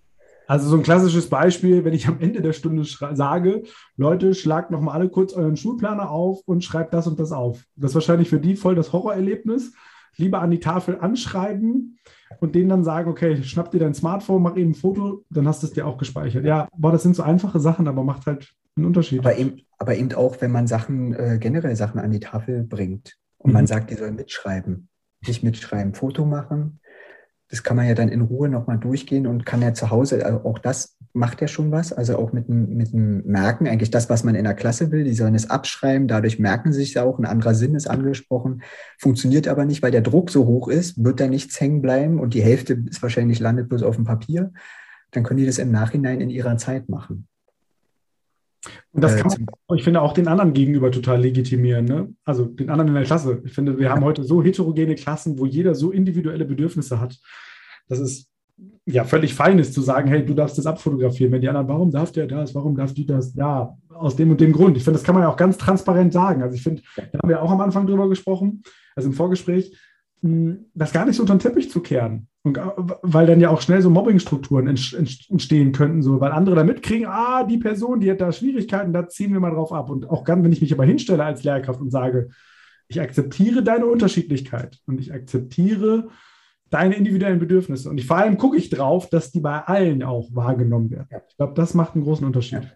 Also so ein klassisches Beispiel, wenn ich am Ende der Stunde sage, Leute, schlagt noch mal alle kurz euren Schulplaner auf und schreibt das und das auf. Das ist wahrscheinlich für die voll das Horrorerlebnis. Lieber an die Tafel anschreiben und denen dann sagen, okay, schnapp dir dein Smartphone, mach eben ein Foto, dann hast du es dir auch gespeichert. Ja, boah, das sind so einfache Sachen, aber macht halt einen Unterschied. Aber eben, aber eben auch, wenn man Sachen, äh, generell Sachen an die Tafel bringt und mhm. man sagt, die sollen mitschreiben. Nicht mitschreiben, Foto machen, das kann man ja dann in Ruhe nochmal durchgehen und kann ja zu Hause, also auch das macht ja schon was, also auch mit, mit dem Merken, eigentlich das, was man in der Klasse will, die sollen es abschreiben, dadurch merken sie sich auch, ein anderer Sinn ist angesprochen, funktioniert aber nicht, weil der Druck so hoch ist, wird da nichts hängen bleiben und die Hälfte ist wahrscheinlich landet bloß auf dem Papier, dann können die das im Nachhinein in ihrer Zeit machen. Und das äh, kann man, ich finde, auch den anderen gegenüber total legitimieren. Ne? Also den anderen in der Klasse. Ich finde, wir haben heute so heterogene Klassen, wo jeder so individuelle Bedürfnisse hat. Das ist ja völlig fein ist zu sagen, hey, du darfst das abfotografieren. Wenn die anderen, warum darf der das, warum darf die das? Ja, aus dem und dem Grund. Ich finde, das kann man ja auch ganz transparent sagen. Also ich finde, da haben wir auch am Anfang drüber gesprochen, also im Vorgespräch, hm, das gar nicht so unter den Teppich zu kehren. Und, weil dann ja auch schnell so Mobbingstrukturen entstehen könnten, so, weil andere da mitkriegen, ah, die Person, die hat da Schwierigkeiten, da ziehen wir mal drauf ab. Und auch dann, wenn ich mich aber hinstelle als Lehrkraft und sage, ich akzeptiere deine Unterschiedlichkeit und ich akzeptiere deine individuellen Bedürfnisse. Und ich, vor allem gucke ich drauf, dass die bei allen auch wahrgenommen werden. Ich glaube, das macht einen großen Unterschied.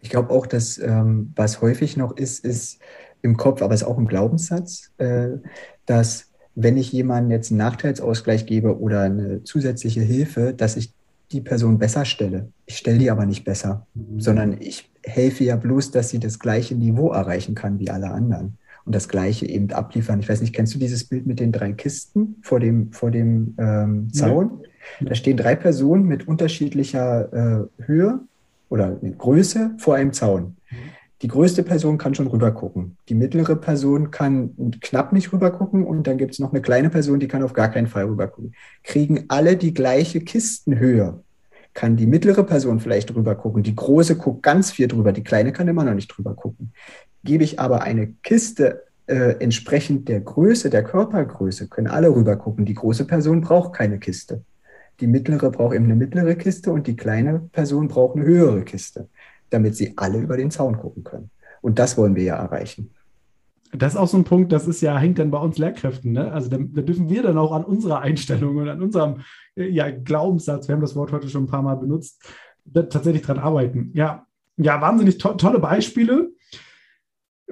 Ich glaube auch, dass ähm, was häufig noch ist, ist im Kopf, aber es ist auch ein Glaubenssatz, äh, dass wenn ich jemandem jetzt einen Nachteilsausgleich gebe oder eine zusätzliche Hilfe, dass ich die Person besser stelle. Ich stelle die aber nicht besser, mhm. sondern ich helfe ja bloß, dass sie das gleiche Niveau erreichen kann wie alle anderen und das gleiche eben abliefern. Ich weiß nicht, kennst du dieses Bild mit den drei Kisten vor dem, vor dem ähm, Zaun? Ja. Da stehen drei Personen mit unterschiedlicher äh, Höhe oder Größe vor einem Zaun. Die größte Person kann schon rübergucken. Die mittlere Person kann knapp nicht rübergucken und dann gibt es noch eine kleine Person, die kann auf gar keinen Fall rübergucken. Kriegen alle die gleiche Kistenhöhe, kann die mittlere Person vielleicht rübergucken. Die große guckt ganz viel drüber, die kleine kann immer noch nicht drüber gucken. Gebe ich aber eine Kiste äh, entsprechend der Größe, der Körpergröße, können alle rübergucken. Die große Person braucht keine Kiste. Die mittlere braucht eben eine mittlere Kiste und die kleine Person braucht eine höhere Kiste damit sie alle über den Zaun gucken können. Und das wollen wir ja erreichen. Das ist auch so ein Punkt, das ist ja, hängt dann bei uns Lehrkräften. Ne? Also da, da, dürfen wir dann auch an unserer Einstellung und an unserem äh, ja, Glaubenssatz, wir haben das Wort heute schon ein paar Mal benutzt, tatsächlich dran arbeiten. Ja, ja wahnsinnig to tolle Beispiele.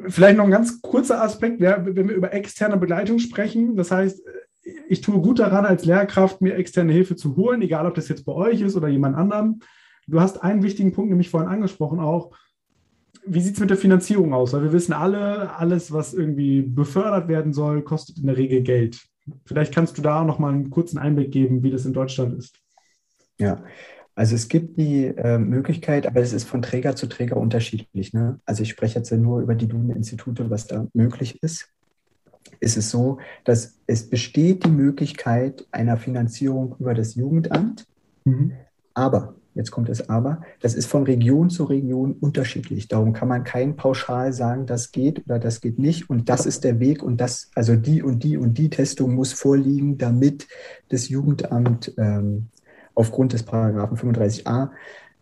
Vielleicht noch ein ganz kurzer Aspekt, ja, wenn wir über externe Begleitung sprechen. Das heißt, ich tue gut daran, als Lehrkraft mir externe Hilfe zu holen, egal ob das jetzt bei euch ist oder jemand anderem. Du hast einen wichtigen Punkt nämlich vorhin angesprochen auch. Wie sieht es mit der Finanzierung aus? Weil wir wissen alle, alles, was irgendwie befördert werden soll, kostet in der Regel Geld. Vielleicht kannst du da noch mal einen kurzen Einblick geben, wie das in Deutschland ist. Ja, also es gibt die äh, Möglichkeit, aber es ist von Träger zu Träger unterschiedlich. Ne? Also ich spreche jetzt nur über die Duden-Institute, was da möglich ist. Ist es so, dass es besteht die Möglichkeit einer Finanzierung über das Jugendamt, mhm. aber jetzt kommt es aber, das ist von Region zu Region unterschiedlich. Darum kann man kein pauschal sagen, das geht oder das geht nicht und das ist der Weg und das, also die und die und die Testung muss vorliegen, damit das Jugendamt ähm, aufgrund des Paragraphen 35a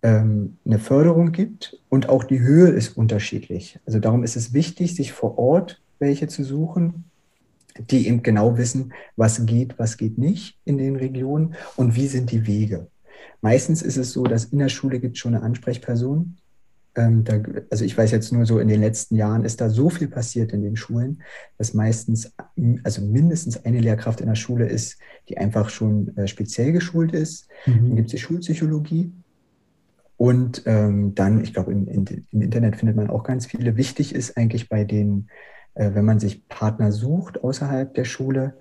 ähm, eine Förderung gibt und auch die Höhe ist unterschiedlich. Also darum ist es wichtig, sich vor Ort welche zu suchen, die eben genau wissen, was geht, was geht nicht in den Regionen und wie sind die Wege. Meistens ist es so, dass in der Schule gibt es schon eine Ansprechperson. Ähm, da, also ich weiß jetzt nur so, in den letzten Jahren ist da so viel passiert in den Schulen, dass meistens, also mindestens eine Lehrkraft in der Schule ist, die einfach schon äh, speziell geschult ist. Mhm. Dann gibt es die Schulpsychologie. Und ähm, dann, ich glaube, im, im, Internet findet man auch ganz viele. Wichtig ist eigentlich bei den, äh, wenn man sich Partner sucht außerhalb der Schule,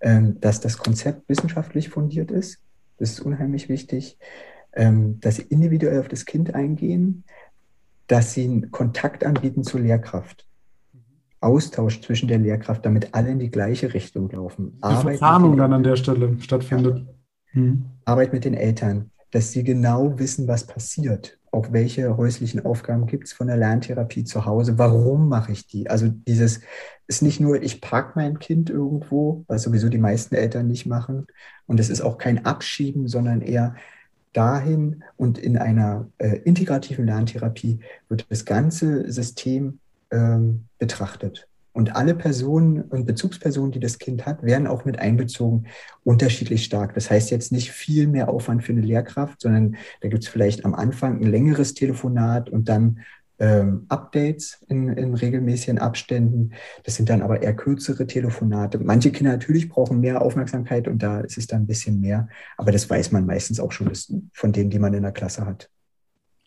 ähm, dass das Konzept wissenschaftlich fundiert ist. Das ist unheimlich wichtig, ähm, dass sie individuell auf das Kind eingehen. dass sie einen Kontakt anbieten zur Lehrkraft. Austausch zwischen der Lehrkraft, damit alle in die gleiche Richtung laufen. Die Verzahnung dann an der Stelle stattfindet. Ja. Mhm. Arbeit mit den Eltern, dass sie genau wissen, was passiert. Auch welche häuslichen Aufgaben gibt es von der Lerntherapie zu Hause? Warum mache ich die? Also dieses ist nicht nur, ich parke mein Kind irgendwo, was sowieso die meisten Eltern nicht machen. Und es ist auch kein Abschieben, sondern eher dahin und in einer äh, integrativen Lerntherapie wird das ganze System ähm, betrachtet. Und alle Personen und Bezugspersonen, die das Kind hat, werden auch mit einbezogen, unterschiedlich stark. Das heißt jetzt nicht viel mehr Aufwand für eine Lehrkraft, sondern da gibt es vielleicht am Anfang ein längeres Telefonat und dann ähm, Updates in, in, regelmäßigen Abständen. Das sind dann aber eher kürzere Telefonate. Manche Kinder natürlich brauchen mehr Aufmerksamkeit und da ist es dann ein bisschen mehr. Aber das weiß man meistens auch schon von denen, die man in der Klasse hat.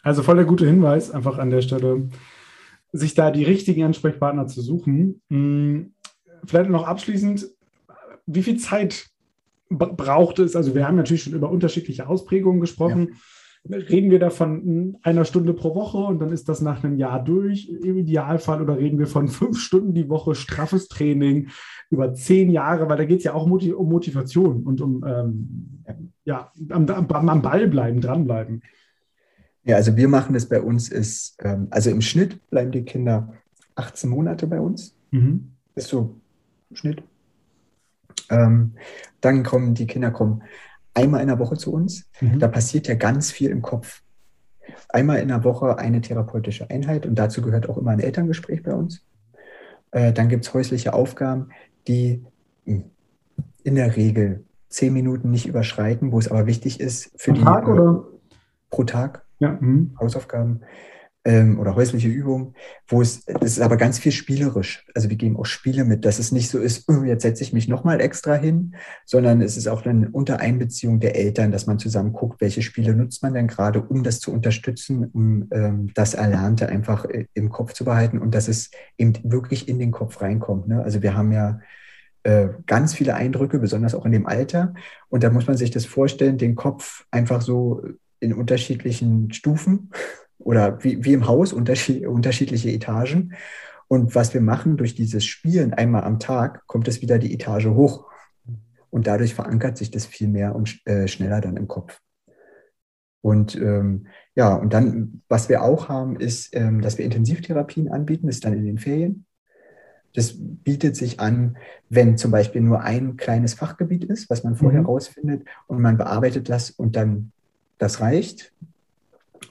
Also voll der gute Hinweis einfach an der Stelle sich da die richtigen Ansprechpartner zu suchen. Hm, vielleicht noch abschließend, wie viel Zeit braucht es? Also wir haben natürlich schon über unterschiedliche Ausprägungen gesprochen. Ja. Reden wir da von einer Stunde pro Woche und dann ist das nach einem Jahr durch im Idealfall oder reden wir von fünf Stunden die Woche straffes Training über zehn Jahre, weil da geht es ja auch um Motivation und um ähm, ja, am, am, am Ball bleiben, dranbleiben. Ja, also wir machen das bei uns ist, ähm, also im Schnitt bleiben die Kinder 18 Monate bei uns. Mhm. Ist so Schnitt. Ähm, dann kommen die Kinder kommen einmal in der Woche zu uns. Mhm. Da passiert ja ganz viel im Kopf. Einmal in der Woche eine therapeutische Einheit und dazu gehört auch immer ein Elterngespräch bei uns. Äh, dann gibt es häusliche Aufgaben, die hm, in der Regel zehn Minuten nicht überschreiten, wo es aber wichtig ist für pro die. Tag oder? Pro Tag ja. Mhm. Hausaufgaben ähm, oder häusliche Übungen, wo es, das ist aber ganz viel spielerisch. Also wir geben auch Spiele mit, dass es nicht so ist, oh, jetzt setze ich mich nochmal extra hin, sondern es ist auch dann unter Einbeziehung der Eltern, dass man zusammen guckt, welche Spiele nutzt man denn gerade, um das zu unterstützen, um ähm, das Erlernte einfach äh, im Kopf zu behalten und dass es eben wirklich in den Kopf reinkommt. Ne? Also wir haben ja äh, ganz viele Eindrücke, besonders auch in dem Alter. Und da muss man sich das vorstellen, den Kopf einfach so in unterschiedlichen Stufen oder wie, wie im Haus unterschiedliche Etagen. Und was wir machen durch dieses Spielen einmal am Tag, kommt es wieder die Etage hoch. Und dadurch verankert sich das viel mehr und äh, schneller dann im Kopf. Und ähm, ja, und dann, was wir auch haben, ist, ähm, dass wir Intensivtherapien anbieten, das ist dann in den Ferien. Das bietet sich an, wenn zum Beispiel nur ein kleines Fachgebiet ist, was man vorher mhm. rausfindet und man bearbeitet das und dann das reicht.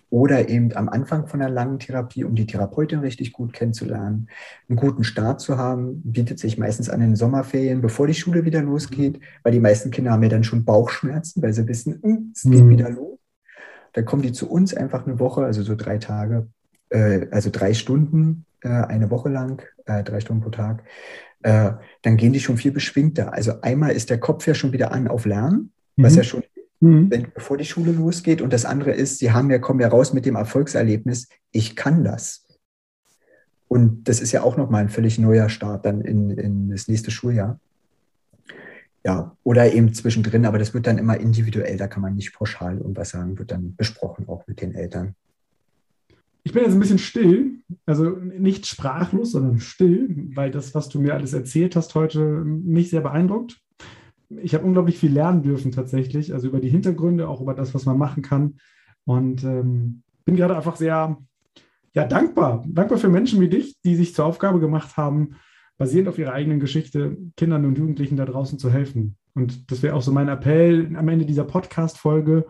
Oder eben am Anfang von einer langen Therapie, um die Therapeutin richtig gut kennenzulernen, einen guten Start zu haben, bietet sich meistens an den Sommerferien, bevor die Schule wieder losgeht, weil die meisten Kinder haben ja dann schon Bauchschmerzen, weil sie wissen, hm, es geht mhm. wieder los. Dann kommen die zu uns einfach eine Woche, also so drei Tage, äh, also drei Stunden, äh, eine Woche lang, äh, drei Stunden pro Tag. Äh, dann gehen die schon viel beschwingter. Also einmal ist der Kopf ja schon wieder an auf Lernen, was mhm. ja schon mhm. wenn, bevor die Schule losgeht. Und das andere ist, sie haben ja, kommen ja raus mit dem Erfolgserlebnis, ich kann das. Und das ist ja auch nochmal ein völlig neuer Start dann in, in das nächste Schuljahr. Ja, oder eben zwischendrin, aber das wird dann immer individuell, da kann man nicht pauschal irgendwas sagen, wird dann besprochen auch mit den Eltern. Ich bin jetzt ein bisschen still, also nicht sprachlos, sondern still, weil das, was du mir alles erzählt hast heute, mich sehr beeindruckt ich habe unglaublich viel lernen dürfen tatsächlich, also über die Hintergründe, auch über das, was man machen kann. Und ähm, bin gerade einfach sehr ja, dankbar. Dankbar für Menschen wie dich, die sich zur Aufgabe gemacht haben, basierend auf ihrer eigenen Geschichte Kindern und Jugendlichen da draußen zu helfen. Und das wäre auch so mein Appell am Ende dieser Podcast-Folge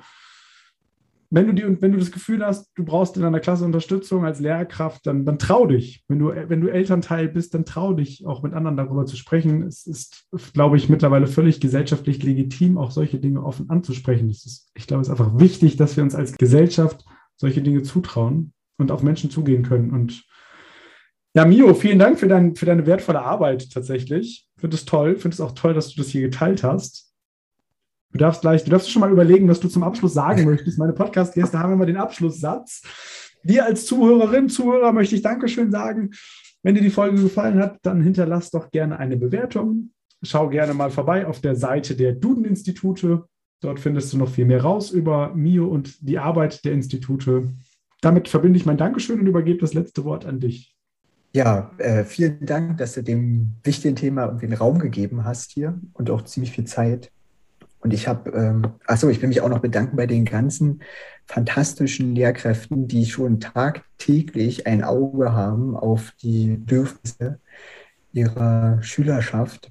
wenn du, die, wenn du das Gefühl hast, du brauchst in deiner Klasse Unterstützung als Lehrkraft, dann, dann trau dich. Wenn du, wenn du Elternteil bist, dann trau dich, auch mit anderen darüber zu sprechen. Es ist, glaube ich, mittlerweile völlig gesellschaftlich legitim, auch solche Dinge offen anzusprechen. Ist, ich glaube, es ist einfach wichtig, dass wir uns als Gesellschaft solche Dinge zutrauen und auf Menschen zugehen können. Und ja, Mio, vielen Dank für, dein, für deine wertvolle Arbeit tatsächlich. Ich finde es toll. Finde es auch toll, dass du das hier geteilt hast. Du darfst gleich, du darfst schon mal überlegen, was du zum Abschluss sagen möchtest. Meine Podcast-Gäste haben immer den Abschlusssatz. Dir als Zuhörerin, Zuhörer möchte ich Dankeschön sagen. Wenn dir die Folge gefallen hat, dann hinterlass doch gerne eine Bewertung. Schau gerne mal vorbei auf der Seite der Duden-Institute. Dort findest du noch viel mehr raus über Mio und die Arbeit der Institute. damit verbinde ich mein Dankeschön und übergebe das letzte Wort an dich. Ja, äh, vielen Dank, dass du dem wichtigen Thema den Raum gegeben hast hier und auch ziemlich viel Zeit. Und ich habe, ähm, achso, ich will mich auch noch bedanken bei den ganzen fantastischen Lehrkräften, die schon tagtäglich ein Auge haben auf die Bedürfnisse ihrer Schülerschaft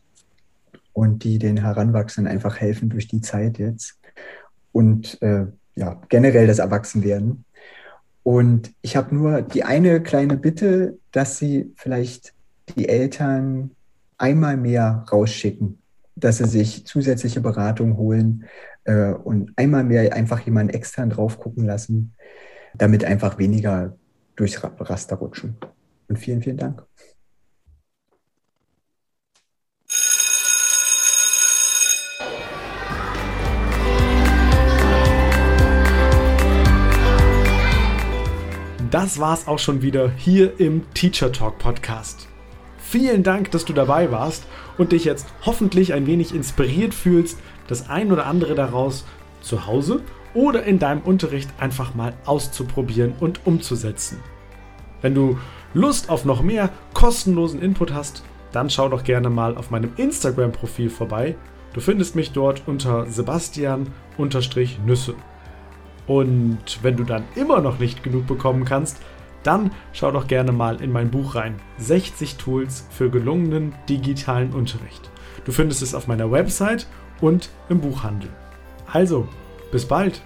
und die den Heranwachsenden einfach helfen durch die Zeit jetzt und äh, ja, generell das Erwachsenwerden. Und ich habe nur die eine kleine Bitte, dass Sie vielleicht die Eltern einmal mehr rausschicken, dass sie sich zusätzliche Beratung holen äh, und einmal mehr einfach jemanden extern drauf gucken lassen, damit einfach weniger durchs Raster rutschen. Und vielen, vielen Dank. das war's auch schon wieder hier im Teacher Talk Podcast. Vielen Dank, dass du dabei warst und dich jetzt hoffentlich ein wenig inspiriert fühlst, das ein oder andere daraus zu Hause oder in deinem Unterricht einfach mal auszuprobieren und umzusetzen. Wenn du Lust auf noch mehr kostenlosen Input hast, dann schau doch gerne mal auf meinem Instagram-Profil vorbei. Du findest mich dort unter Sebastian-Nüsse. Und wenn du dann immer noch nicht genug bekommen kannst, dann schau doch gerne mal in mein Buch rein. 60 Tools für gelungenen digitalen Unterricht. Du findest es auf meiner Website und im Buchhandel. Also, bis bald!